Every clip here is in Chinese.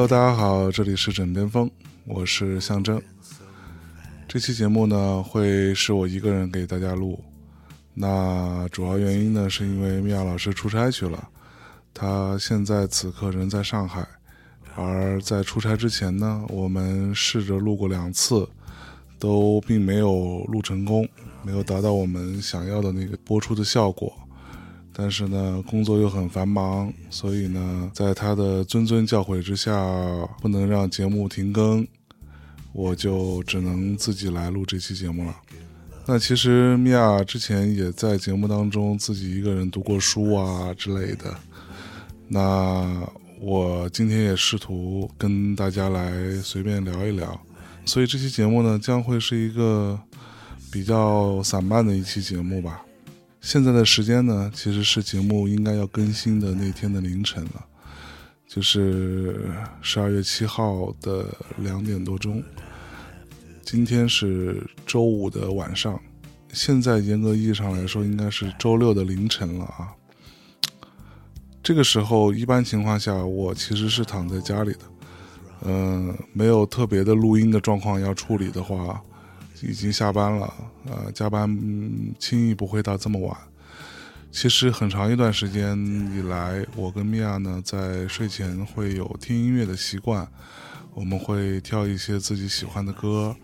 Hello，大家好，这里是枕边风，我是象征。这期节目呢，会是我一个人给大家录。那主要原因呢，是因为米娅老师出差去了，他现在此刻人在上海。而在出差之前呢，我们试着录过两次，都并没有录成功，没有达到我们想要的那个播出的效果。但是呢，工作又很繁忙，所以呢，在他的谆谆教诲之下，不能让节目停更，我就只能自己来录这期节目了。那其实米娅之前也在节目当中自己一个人读过书啊之类的。那我今天也试图跟大家来随便聊一聊，所以这期节目呢，将会是一个比较散漫的一期节目吧。现在的时间呢，其实是节目应该要更新的那天的凌晨了，就是十二月七号的两点多钟。今天是周五的晚上，现在严格意义上来说，应该是周六的凌晨了啊。这个时候，一般情况下，我其实是躺在家里的，嗯，没有特别的录音的状况要处理的话。已经下班了，呃，加班轻易不会到这么晚。其实很长一段时间以来，我跟米娅呢在睡前会有听音乐的习惯，我们会挑一些自己喜欢的歌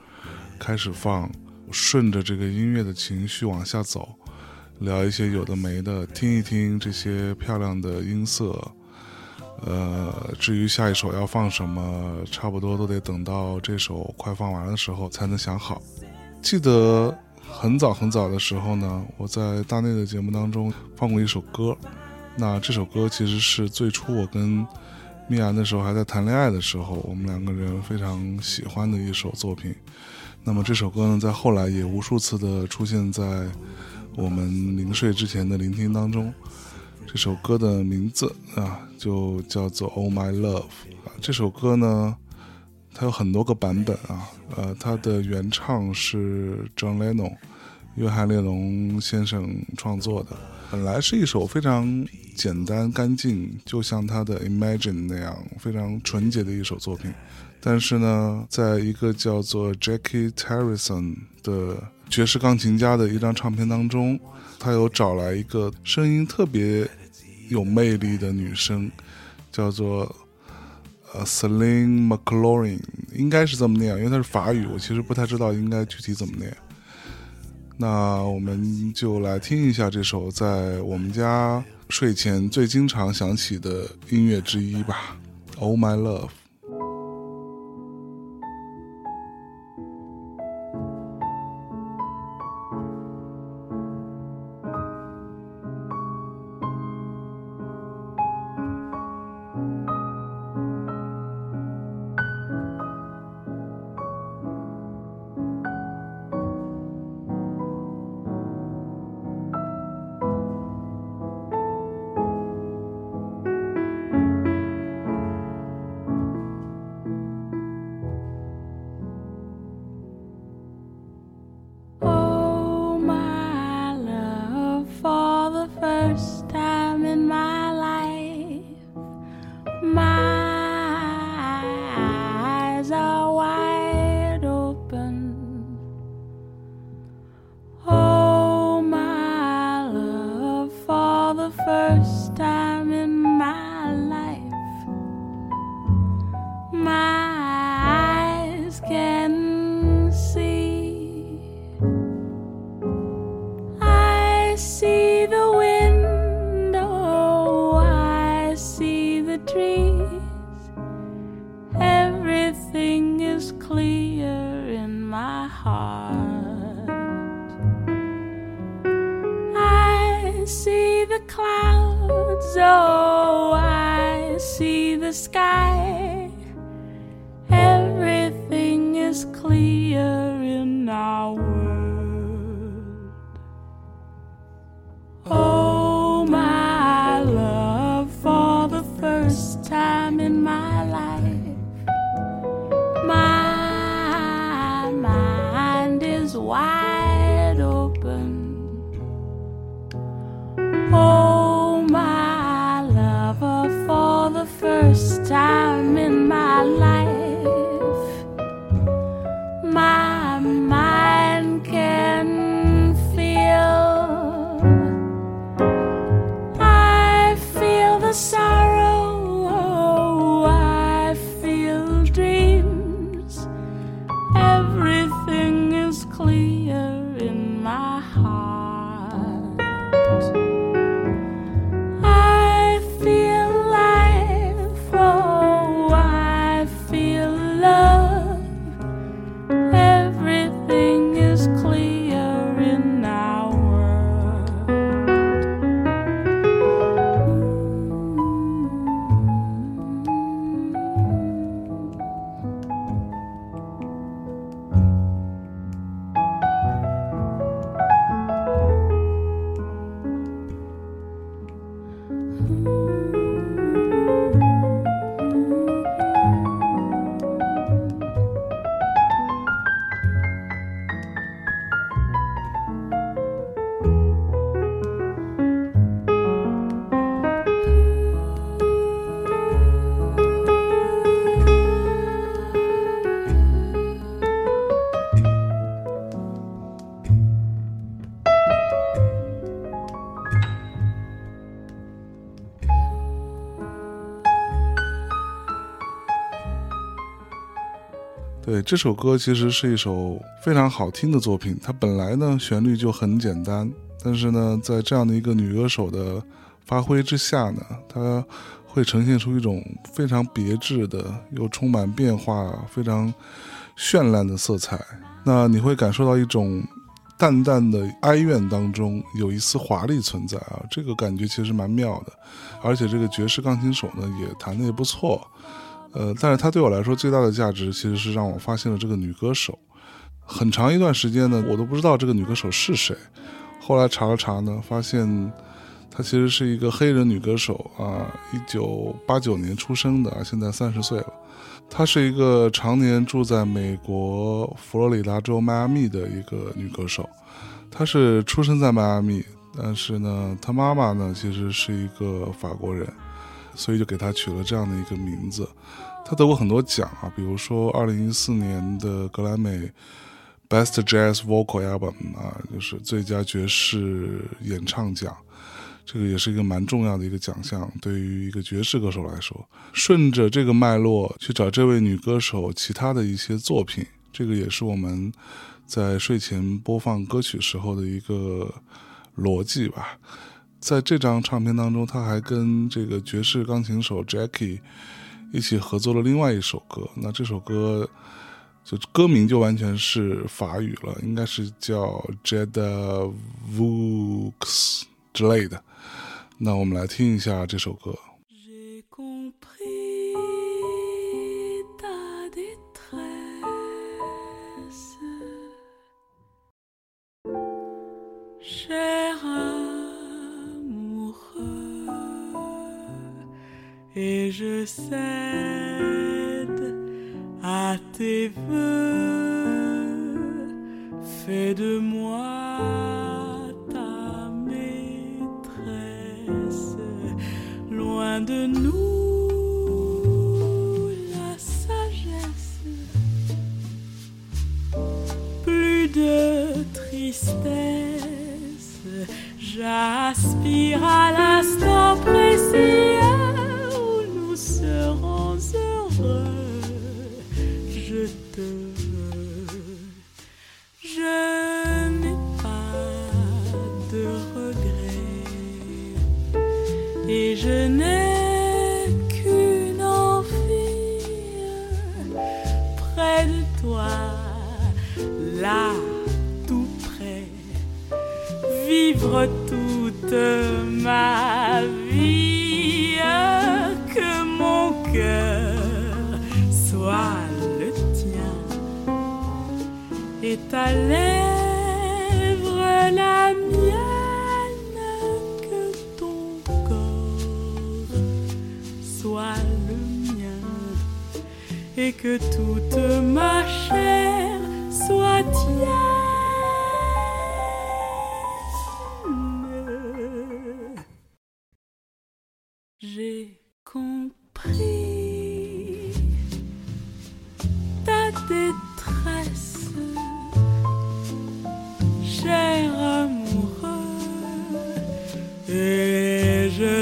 开始放，顺着这个音乐的情绪往下走，聊一些有的没的，听一听这些漂亮的音色。呃，至于下一首要放什么，差不多都得等到这首快放完的时候才能想好。记得很早很早的时候呢，我在大内的节目当中放过一首歌。那这首歌其实是最初我跟米娅那时候还在谈恋爱的时候，我们两个人非常喜欢的一首作品。那么这首歌呢，在后来也无数次的出现在我们临睡之前的聆听当中。这首歌的名字啊，就叫做《Oh My Love》。这首歌呢。它有很多个版本啊，呃，它的原唱是 John Lennon，约翰列侬先生创作的。本来是一首非常简单干净，就像他的 Imagine 那样非常纯洁的一首作品。但是呢，在一个叫做 Jackie Harrison 的爵士钢琴家的一张唱片当中，他有找来一个声音特别有魅力的女生，叫做。，Celine McLaurin 应该是这么念，因为它是法语，我其实不太知道应该具体怎么念。那我们就来听一下这首在我们家睡前最经常响起的音乐之一吧，《Oh My Love》。Wow. 这首歌其实是一首非常好听的作品。它本来呢旋律就很简单，但是呢，在这样的一个女歌手的发挥之下呢，它会呈现出一种非常别致的又充满变化、非常绚烂的色彩。那你会感受到一种淡淡的哀怨当中有一丝华丽存在啊，这个感觉其实蛮妙的。而且这个爵士钢琴手呢也弹得也不错。呃，但是他对我来说最大的价值，其实是让我发现了这个女歌手。很长一段时间呢，我都不知道这个女歌手是谁。后来查了查呢，发现她其实是一个黑人女歌手啊，一九八九年出生的，现在三十岁了。她是一个常年住在美国佛罗里达州迈阿密的一个女歌手。她是出生在迈阿密，但是呢，她妈妈呢其实是一个法国人。所以就给他取了这样的一个名字。他得过很多奖啊，比如说二零一四年的格莱美 Best Jazz Vocal Album 啊，就是最佳爵士演唱奖，这个也是一个蛮重要的一个奖项，对于一个爵士歌手来说。顺着这个脉络去找这位女歌手其他的一些作品，这个也是我们在睡前播放歌曲时候的一个逻辑吧。在这张唱片当中，他还跟这个爵士钢琴手 Jackie 一起合作了另外一首歌。那这首歌就歌名就完全是法语了，应该是叫 Jada Vux 之类的。那我们来听一下这首歌。Et je cède à tes voeux. Fais de moi ta maîtresse, loin de nous la sagesse, plus de tristesse. J'aspire à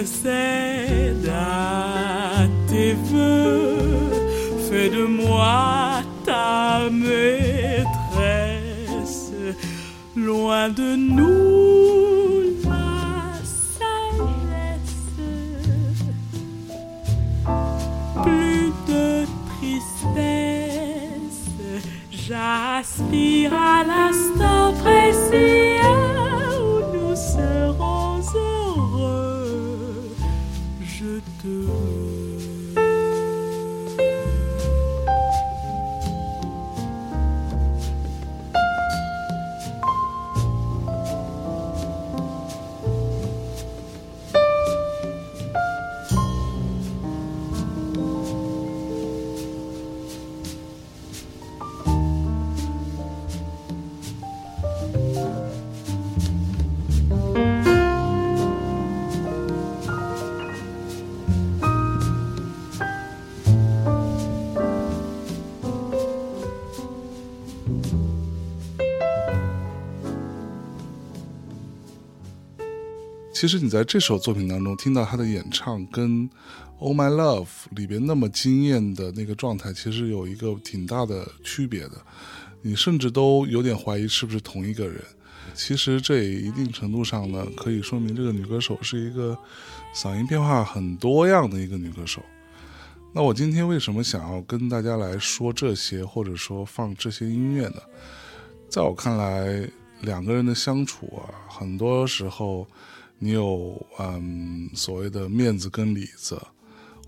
say 其实你在这首作品当中听到他的演唱，跟《Oh My Love》里边那么惊艳的那个状态，其实有一个挺大的区别的。你甚至都有点怀疑是不是同一个人。其实这也一定程度上呢，可以说明这个女歌手是一个嗓音变化很多样的一个女歌手。那我今天为什么想要跟大家来说这些，或者说放这些音乐呢？在我看来，两个人的相处啊，很多时候。你有嗯所谓的面子跟里子，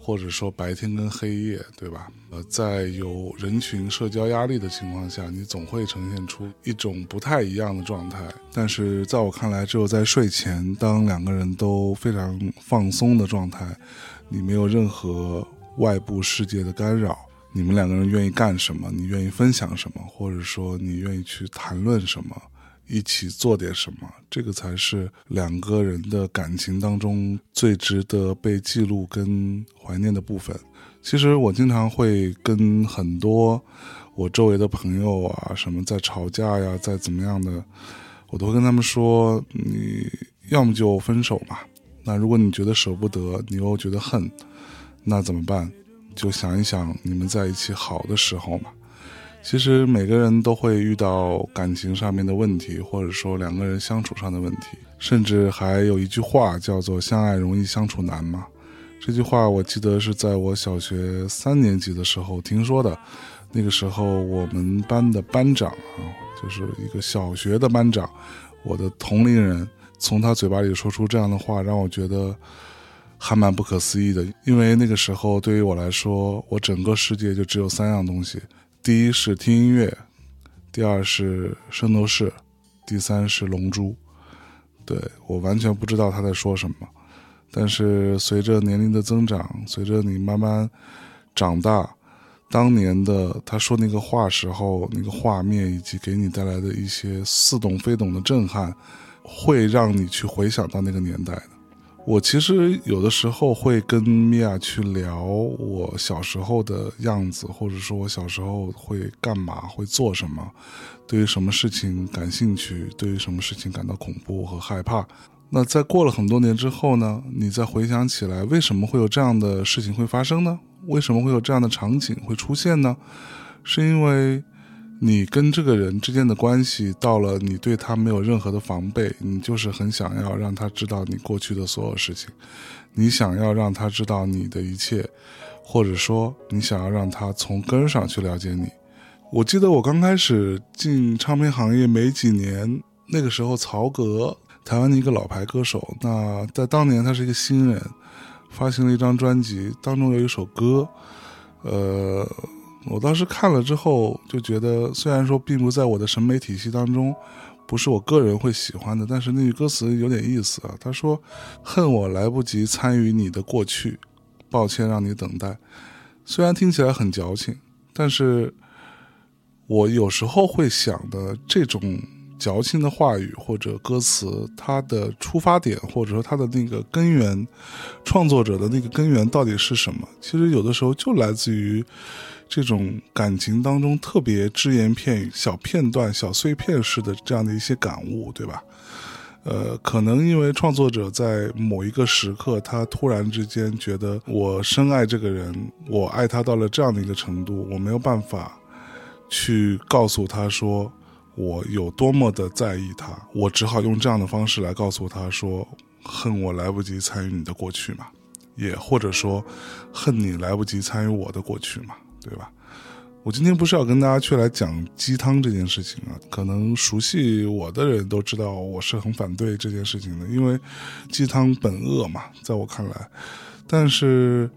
或者说白天跟黑夜，对吧？呃，在有人群社交压力的情况下，你总会呈现出一种不太一样的状态。但是在我看来，只有在睡前，当两个人都非常放松的状态，你没有任何外部世界的干扰，你们两个人愿意干什么，你愿意分享什么，或者说你愿意去谈论什么。一起做点什么，这个才是两个人的感情当中最值得被记录跟怀念的部分。其实我经常会跟很多我周围的朋友啊，什么在吵架呀，在怎么样的，我都会跟他们说：你要么就分手嘛。那如果你觉得舍不得，你又觉得恨，那怎么办？就想一想你们在一起好的时候嘛。其实每个人都会遇到感情上面的问题，或者说两个人相处上的问题，甚至还有一句话叫做“相爱容易相处难”嘛。这句话我记得是在我小学三年级的时候听说的。那个时候我们班的班长啊，就是一个小学的班长，我的同龄人，从他嘴巴里说出这样的话，让我觉得还蛮不可思议的。因为那个时候对于我来说，我整个世界就只有三样东西。第一是听音乐，第二是圣斗士，第三是龙珠。对我完全不知道他在说什么，但是随着年龄的增长，随着你慢慢长大，当年的他说那个话时候那个画面，以及给你带来的一些似懂非懂的震撼，会让你去回想到那个年代的。我其实有的时候会跟米娅去聊我小时候的样子，或者说我小时候会干嘛、会做什么，对于什么事情感兴趣，对于什么事情感到恐怖和害怕。那在过了很多年之后呢？你再回想起来，为什么会有这样的事情会发生呢？为什么会有这样的场景会出现呢？是因为。你跟这个人之间的关系到了，你对他没有任何的防备，你就是很想要让他知道你过去的所有事情，你想要让他知道你的一切，或者说你想要让他从根上去了解你。我记得我刚开始进唱片行业没几年，那个时候曹格，台湾的一个老牌歌手，那在当年他是一个新人，发行了一张专辑，当中有一首歌，呃。我当时看了之后就觉得，虽然说并不在我的审美体系当中，不是我个人会喜欢的，但是那句歌词有点意思啊。他说：“恨我来不及参与你的过去，抱歉让你等待。”虽然听起来很矫情，但是我有时候会想的这种。矫情的话语或者歌词，它的出发点或者说它的那个根源，创作者的那个根源到底是什么？其实有的时候就来自于这种感情当中特别只言片语、小片段、小碎片式的这样的一些感悟，对吧？呃，可能因为创作者在某一个时刻，他突然之间觉得我深爱这个人，我爱他到了这样的一个程度，我没有办法去告诉他说。我有多么的在意他，我只好用这样的方式来告诉他说：“恨我来不及参与你的过去嘛，也或者说，恨你来不及参与我的过去嘛，对吧？”我今天不是要跟大家去来讲鸡汤这件事情啊，可能熟悉我的人都知道我是很反对这件事情的，因为鸡汤本恶嘛，在我看来。但是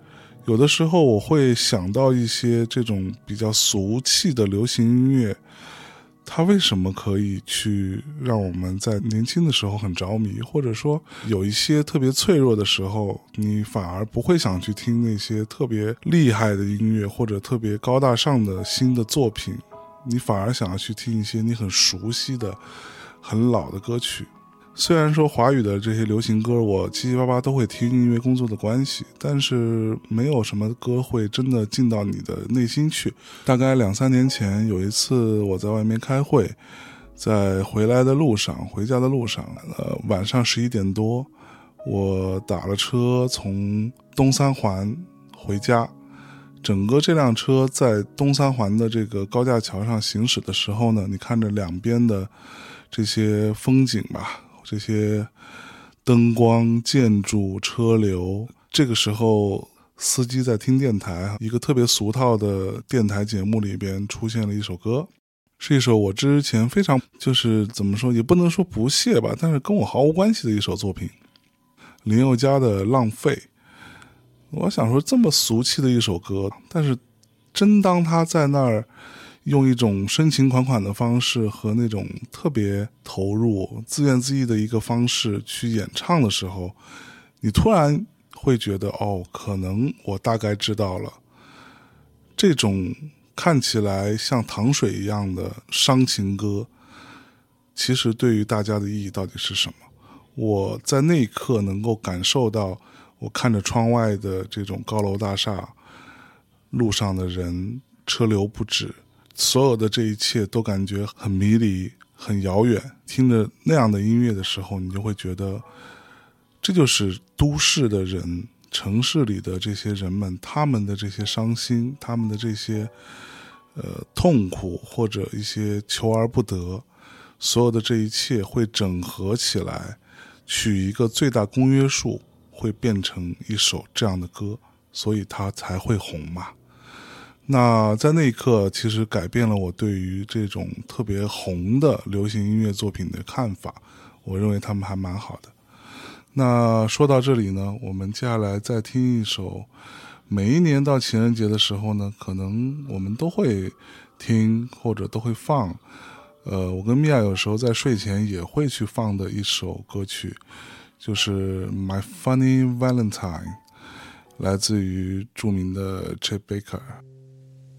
有的时候我会想到一些这种比较俗气的流行音乐。它为什么可以去让我们在年轻的时候很着迷，或者说有一些特别脆弱的时候，你反而不会想去听那些特别厉害的音乐或者特别高大上的新的作品，你反而想要去听一些你很熟悉的、很老的歌曲。虽然说华语的这些流行歌，我七七八八都会听，因为工作的关系，但是没有什么歌会真的进到你的内心去。大概两三年前有一次我在外面开会，在回来的路上，回家的路上，呃，晚上十一点多，我打了车从东三环回家，整个这辆车在东三环的这个高架桥上行驶的时候呢，你看着两边的这些风景吧，这些灯光、建筑、车流，这个时候。司机在听电台，一个特别俗套的电台节目里边出现了一首歌，是一首我之前非常就是怎么说也不能说不屑吧，但是跟我毫无关系的一首作品，林宥嘉的《浪费》。我想说这么俗气的一首歌，但是真当他在那儿用一种深情款款的方式和那种特别投入、自怨自艾的一个方式去演唱的时候，你突然。会觉得哦，可能我大概知道了，这种看起来像糖水一样的伤情歌，其实对于大家的意义到底是什么？我在那一刻能够感受到，我看着窗外的这种高楼大厦，路上的人，车流不止，所有的这一切都感觉很迷离、很遥远。听着那样的音乐的时候，你就会觉得。这就是都市的人，城市里的这些人们，他们的这些伤心，他们的这些呃痛苦，或者一些求而不得，所有的这一切会整合起来，取一个最大公约数，会变成一首这样的歌，所以它才会红嘛。那在那一刻，其实改变了我对于这种特别红的流行音乐作品的看法。我认为他们还蛮好的。那说到这里呢，我们接下来再听一首。每一年到情人节的时候呢，可能我们都会听或者都会放。呃，我跟米娅有时候在睡前也会去放的一首歌曲，就是《My Funny Valentine》，来自于著名的 Chet Baker。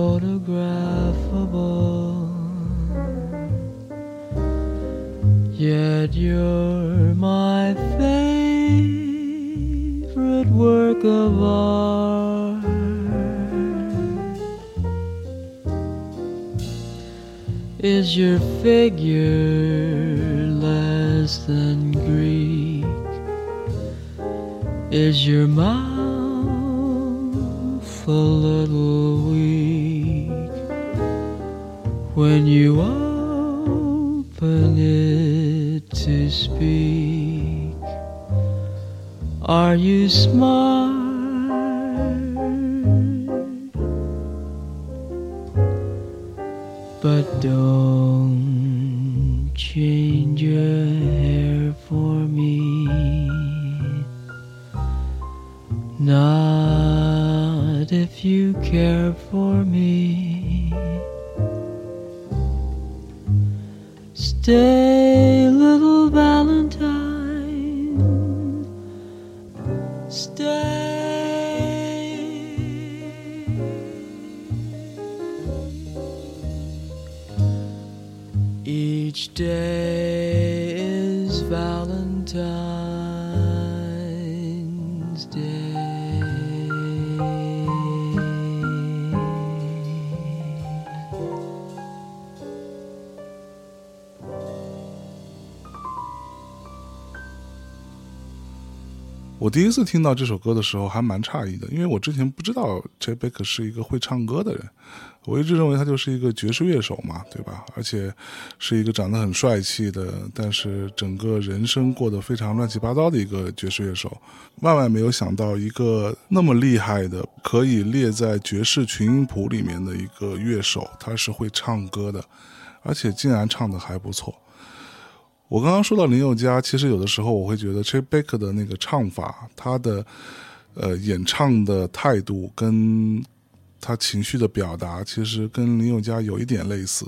unphotographable. Yet you're my favorite work of art. Is your figure less than Greek? Is your mouth a little weak when you open it? to speak. Are you smart? But don't change your hair for me. Not if you care for day. 我第一次听到这首歌的时候还蛮诧异的，因为我之前不知道 J. Baker 是一个会唱歌的人，我一直认为他就是一个爵士乐手嘛，对吧？而且是一个长得很帅气的，但是整个人生过得非常乱七八糟的一个爵士乐手。万万没有想到，一个那么厉害的，可以列在爵士群音谱里面的一个乐手，他是会唱歌的，而且竟然唱的还不错。我刚刚说到林宥嘉，其实有的时候我会觉得 Chet Baker 的那个唱法，他的呃演唱的态度跟他情绪的表达，其实跟林宥嘉有一点类似。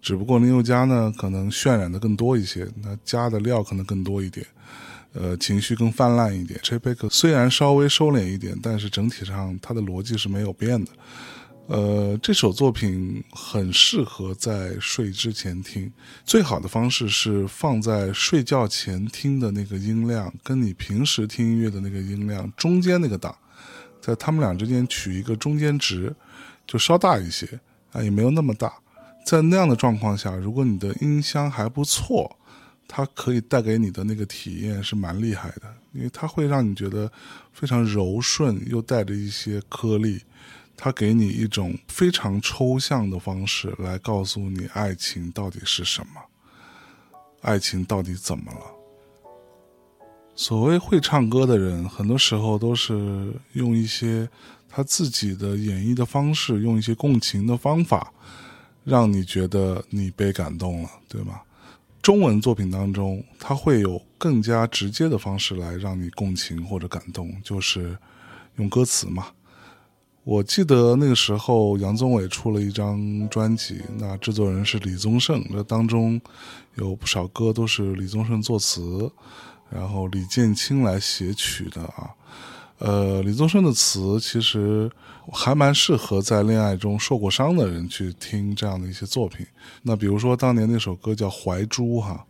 只不过林宥嘉呢，可能渲染的更多一些，那加的料可能更多一点，呃，情绪更泛滥一点。c h e p e k 虽然稍微收敛一点，但是整体上他的逻辑是没有变的。呃，这首作品很适合在睡之前听，最好的方式是放在睡觉前听的那个音量，跟你平时听音乐的那个音量中间那个档，在他们俩之间取一个中间值，就稍大一些啊，也没有那么大。在那样的状况下，如果你的音箱还不错，它可以带给你的那个体验是蛮厉害的，因为它会让你觉得非常柔顺，又带着一些颗粒。它给你一种非常抽象的方式来告诉你爱情到底是什么，爱情到底怎么了。所谓会唱歌的人，很多时候都是用一些他自己的演绎的方式，用一些共情的方法，让你觉得你被感动了，对吗？中文作品当中，他会有更加直接的方式来让你共情或者感动，就是用歌词嘛。我记得那个时候，杨宗纬出了一张专辑，那制作人是李宗盛，那当中有不少歌都是李宗盛作词，然后李建清来写曲的啊。呃，李宗盛的词其实还蛮适合在恋爱中受过伤的人去听这样的一些作品。那比如说当年那首歌叫《怀珠》哈，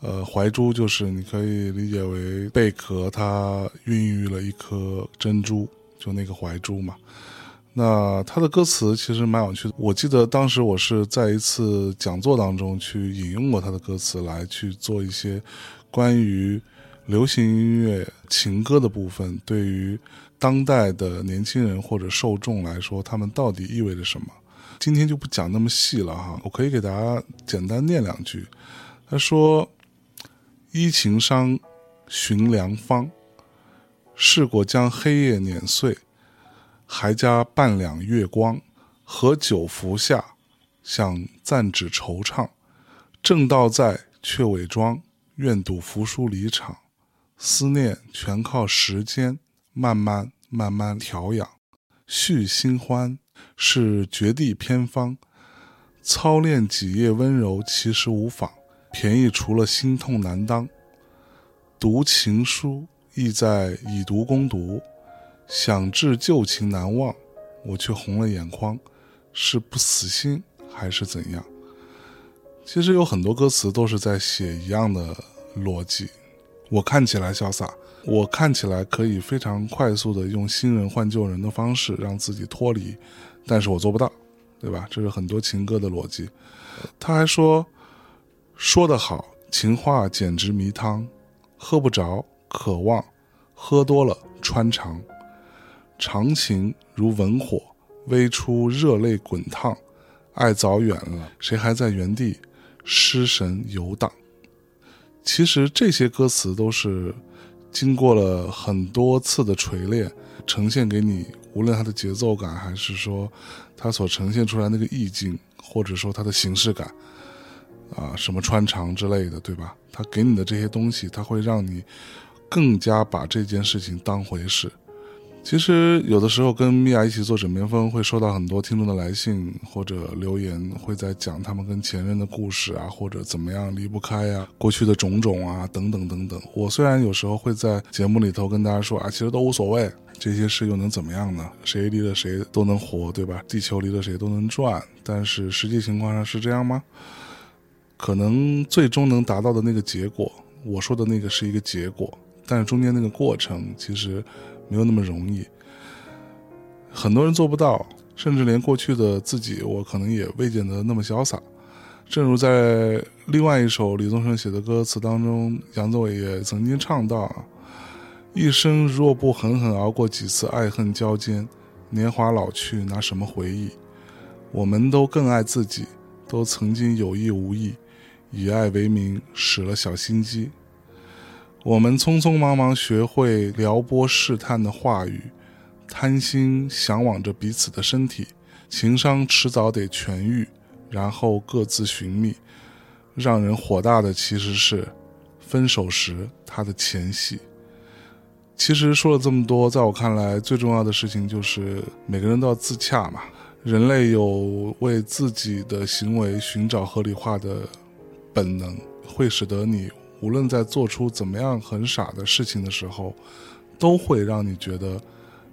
呃，怀珠就是你可以理解为贝壳它孕育了一颗珍珠。就那个怀珠嘛，那他的歌词其实蛮有趣的。我记得当时我是在一次讲座当中去引用过他的歌词来去做一些关于流行音乐情歌的部分，对于当代的年轻人或者受众来说，他们到底意味着什么？今天就不讲那么细了哈，我可以给大家简单念两句。他说：“依情伤，寻良方。”试过将黑夜碾碎，还加半两月光，和酒服下，想暂止惆怅。正道在，却伪装，愿赌服输离场。思念全靠时间，慢慢慢慢调养。续新欢是绝地偏方，操练几夜温柔其实无妨。便宜除了心痛难当，读情书。意在以毒攻毒，想至旧情难忘，我却红了眼眶，是不死心还是怎样？其实有很多歌词都是在写一样的逻辑。我看起来潇洒，我看起来可以非常快速的用新人换旧人的方式让自己脱离，但是我做不到，对吧？这是很多情歌的逻辑。他还说，说得好，情话简直迷汤，喝不着。渴望，喝多了穿肠，长情如文火，微出热泪滚烫。爱早远了，谁还在原地失神游荡？其实这些歌词都是经过了很多次的锤炼，呈现给你。无论它的节奏感，还是说它所呈现出来那个意境，或者说它的形式感，啊，什么穿肠之类的，对吧？它给你的这些东西，它会让你。更加把这件事情当回事。其实有的时候跟米娅一起做枕边风，会收到很多听众的来信或者留言，会在讲他们跟前任的故事啊，或者怎么样离不开呀，过去的种种啊，等等等等。我虽然有时候会在节目里头跟大家说啊，其实都无所谓，这些事又能怎么样呢？谁离了谁都能活，对吧？地球离了谁都能转。但是实际情况上是这样吗？可能最终能达到的那个结果，我说的那个是一个结果。但是中间那个过程其实没有那么容易，很多人做不到，甚至连过去的自己，我可能也未见得那么潇洒。正如在另外一首李宗盛写的歌词当中，杨宗纬也曾经唱到：“一生若不狠狠熬过几次爱恨交煎，年华老去，拿什么回忆？我们都更爱自己，都曾经有意无意，以爱为名，使了小心机。”我们匆匆忙忙学会撩拨试探的话语，贪心向往着彼此的身体，情伤迟早得痊愈，然后各自寻觅。让人火大的其实是分手时他的前戏。其实说了这么多，在我看来最重要的事情就是每个人都要自洽嘛。人类有为自己的行为寻找合理化的本能，会使得你无论在做出怎么样很傻的事情的时候，都会让你觉得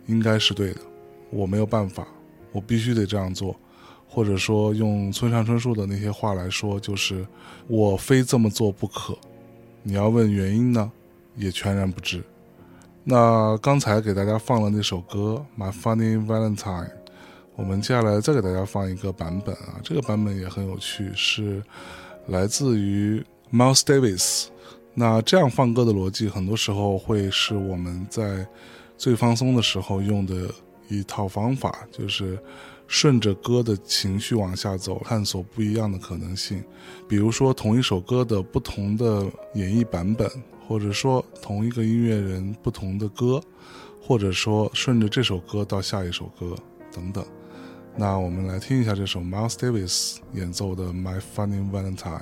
应该是对的。我没有办法，我必须得这样做，或者说用村上春树的那些话来说，就是我非这么做不可。你要问原因呢，也全然不知。那刚才给大家放了那首歌《My Funny Valentine》，我们接下来再给大家放一个版本啊，这个版本也很有趣，是来自于 Miles Davis。那这样放歌的逻辑，很多时候会是我们在最放松的时候用的一套方法，就是顺着歌的情绪往下走，探索不一样的可能性。比如说，同一首歌的不同的演绎版本。或者说同一个音乐人不同的歌，或者说顺着这首歌到下一首歌等等。那我们来听一下这首 Miles Davis 演奏的《My Funny Valentine》。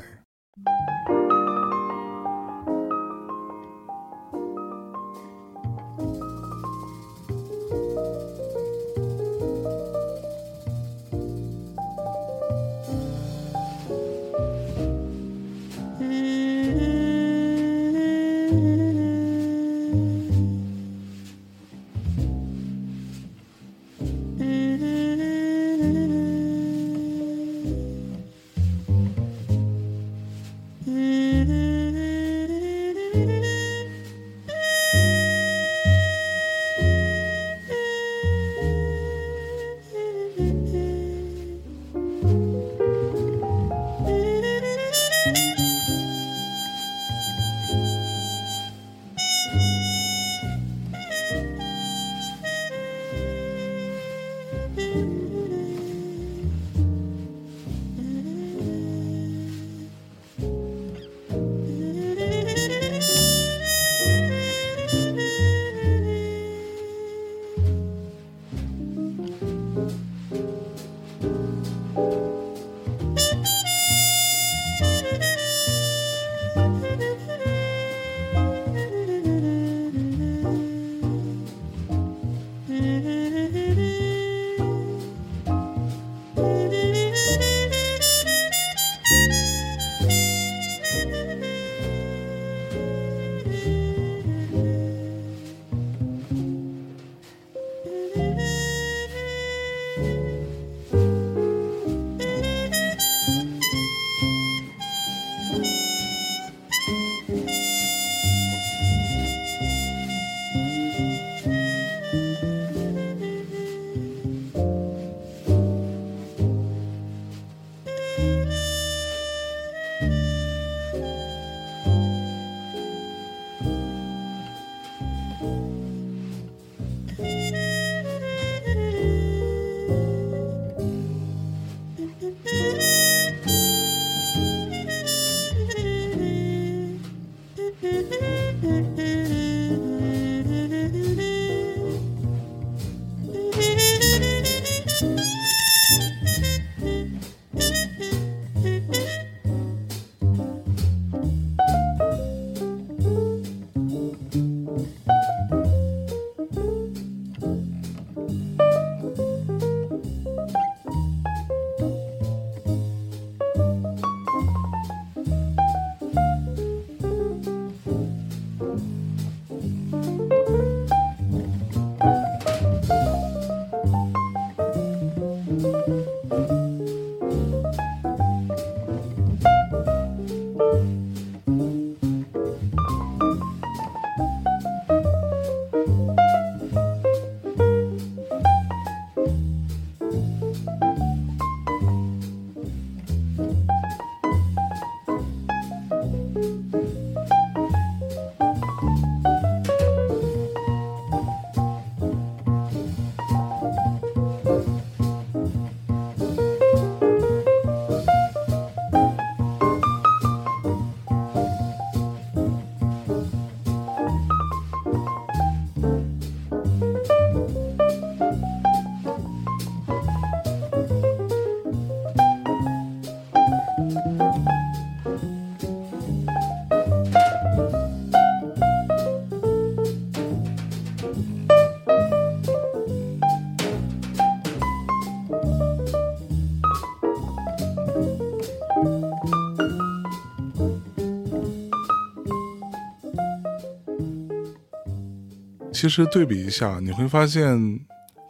其实对比一下，你会发现。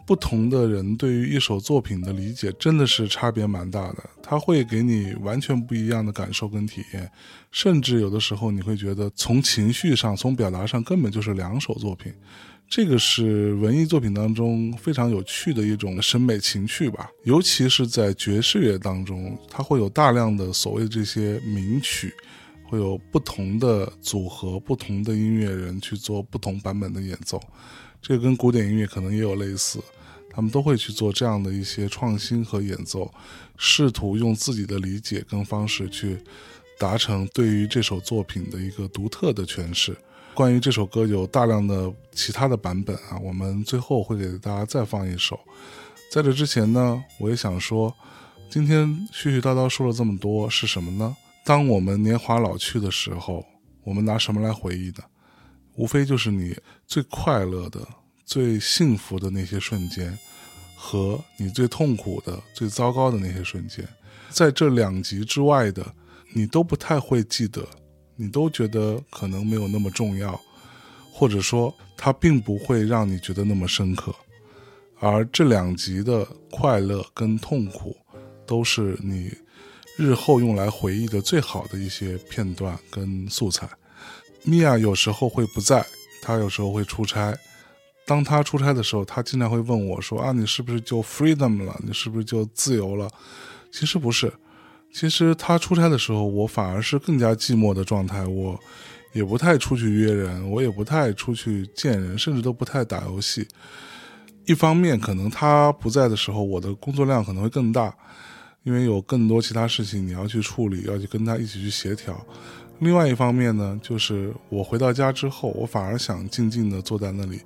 不同的人对于一首作品的理解真的是差别蛮大的，他会给你完全不一样的感受跟体验，甚至有的时候你会觉得从情绪上、从表达上根本就是两首作品。这个是文艺作品当中非常有趣的一种审美情趣吧，尤其是在爵士乐当中，它会有大量的所谓这些名曲，会有不同的组合、不同的音乐人去做不同版本的演奏。这跟古典音乐可能也有类似，他们都会去做这样的一些创新和演奏，试图用自己的理解跟方式去达成对于这首作品的一个独特的诠释。关于这首歌有大量的其他的版本啊，我们最后会给大家再放一首。在这之前呢，我也想说，今天絮絮叨叨说了这么多是什么呢？当我们年华老去的时候，我们拿什么来回忆呢？无非就是你最快乐的、最幸福的那些瞬间，和你最痛苦的、最糟糕的那些瞬间，在这两极之外的，你都不太会记得，你都觉得可能没有那么重要，或者说它并不会让你觉得那么深刻。而这两极的快乐跟痛苦，都是你日后用来回忆的最好的一些片段跟素材。米娅有时候会不在，她有时候会出差。当她出差的时候，她经常会问我说：“啊，你是不是就 freedom 了？你是不是就自由了？”其实不是，其实她出差的时候，我反而是更加寂寞的状态。我也不太出去约人，我也不太出去见人，甚至都不太打游戏。一方面，可能她不在的时候，我的工作量可能会更大，因为有更多其他事情你要去处理，要去跟他一起去协调。另外一方面呢，就是我回到家之后，我反而想静静的坐在那里，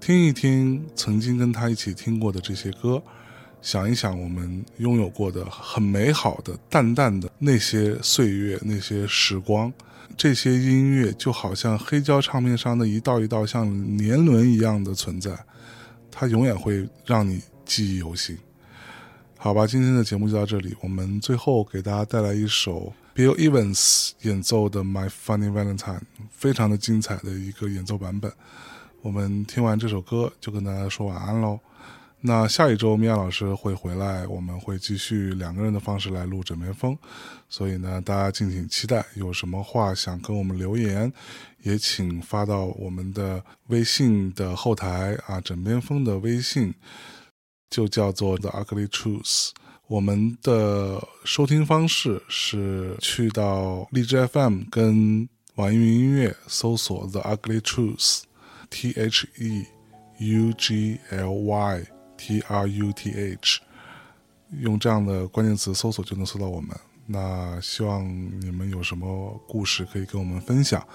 听一听曾经跟他一起听过的这些歌，想一想我们拥有过的很美好的、淡淡的那些岁月、那些时光。这些音乐就好像黑胶唱片上的一道一道像年轮一样的存在，它永远会让你记忆犹新。好吧，今天的节目就到这里，我们最后给大家带来一首。Bill Evans 演奏的《My Funny Valentine》非常的精彩的一个演奏版本。我们听完这首歌就跟大家说晚安喽。那下一周米娅老师会回来，我们会继续两个人的方式来录《枕边风》，所以呢，大家敬请期待。有什么话想跟我们留言，也请发到我们的微信的后台啊，《枕边风》的微信就叫做 The Ugly Truth。我们的收听方式是去到荔枝 FM 跟网易云音乐搜索 The Ugly Truth，T H E U G L Y T R U T H，用这样的关键词搜索就能搜到我们。那希望你们有什么故事可以跟我们分享，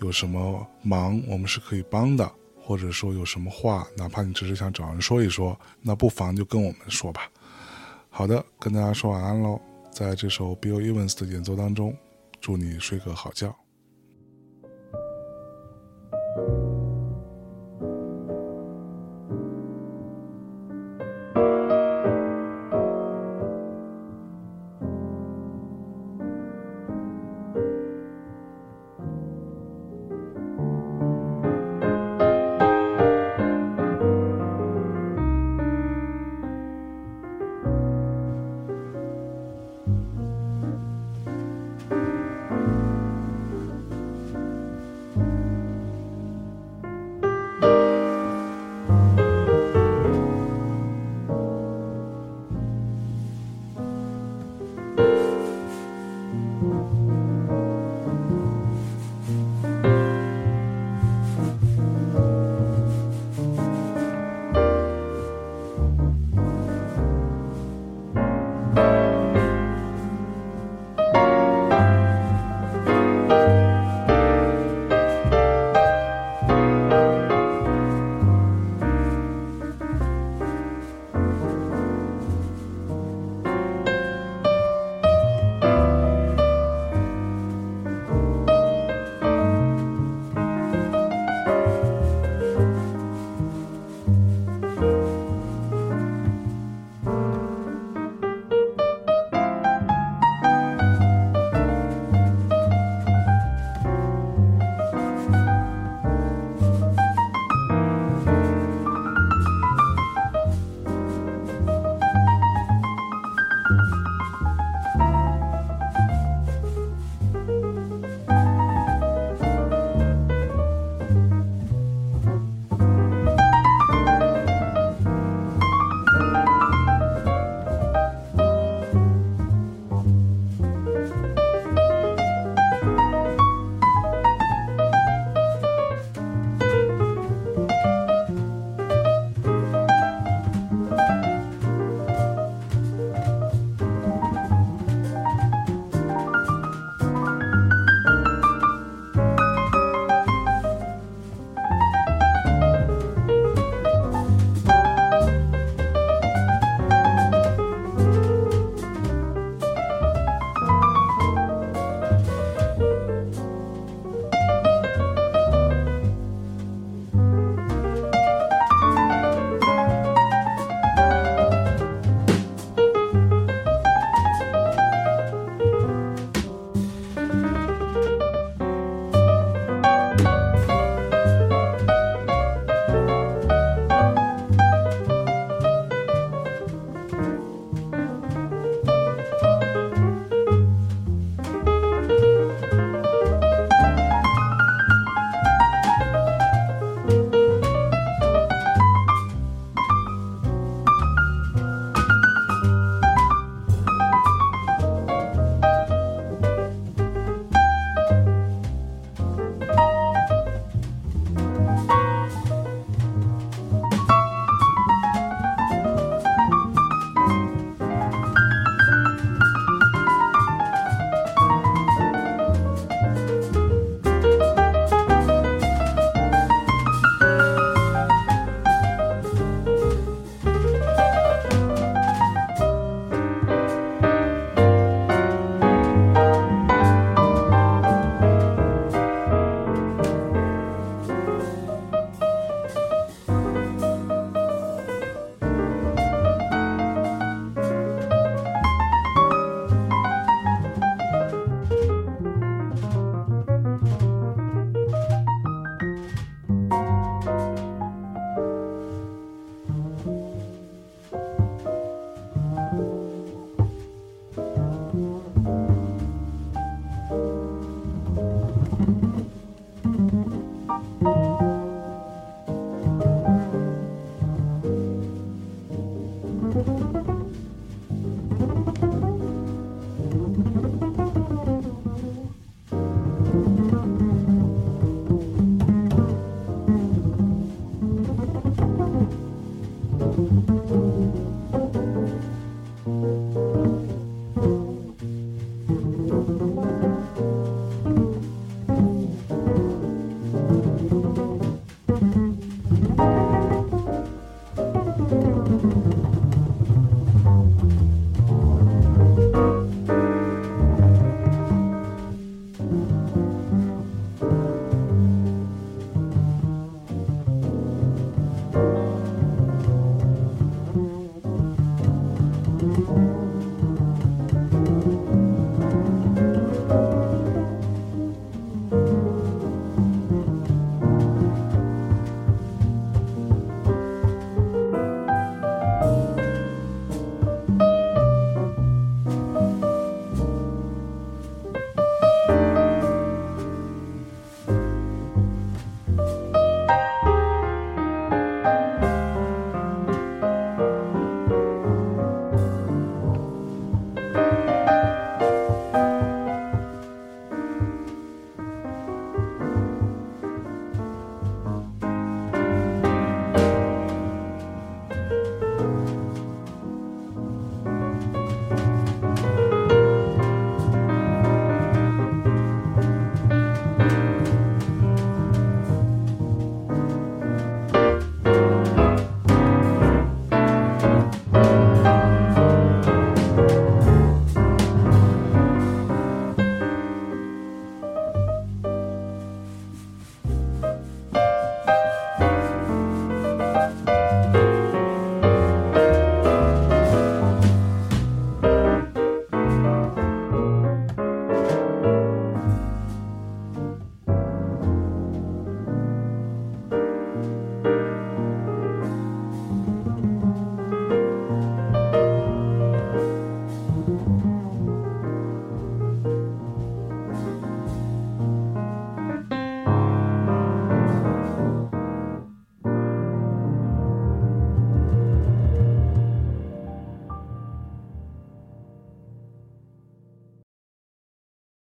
有什么忙我们是可以帮的，或者说有什么话，哪怕你只是想找人说一说，那不妨就跟我们说吧。好的，跟大家说晚安喽，在这首 Bill Evans 的演奏当中，祝你睡个好觉。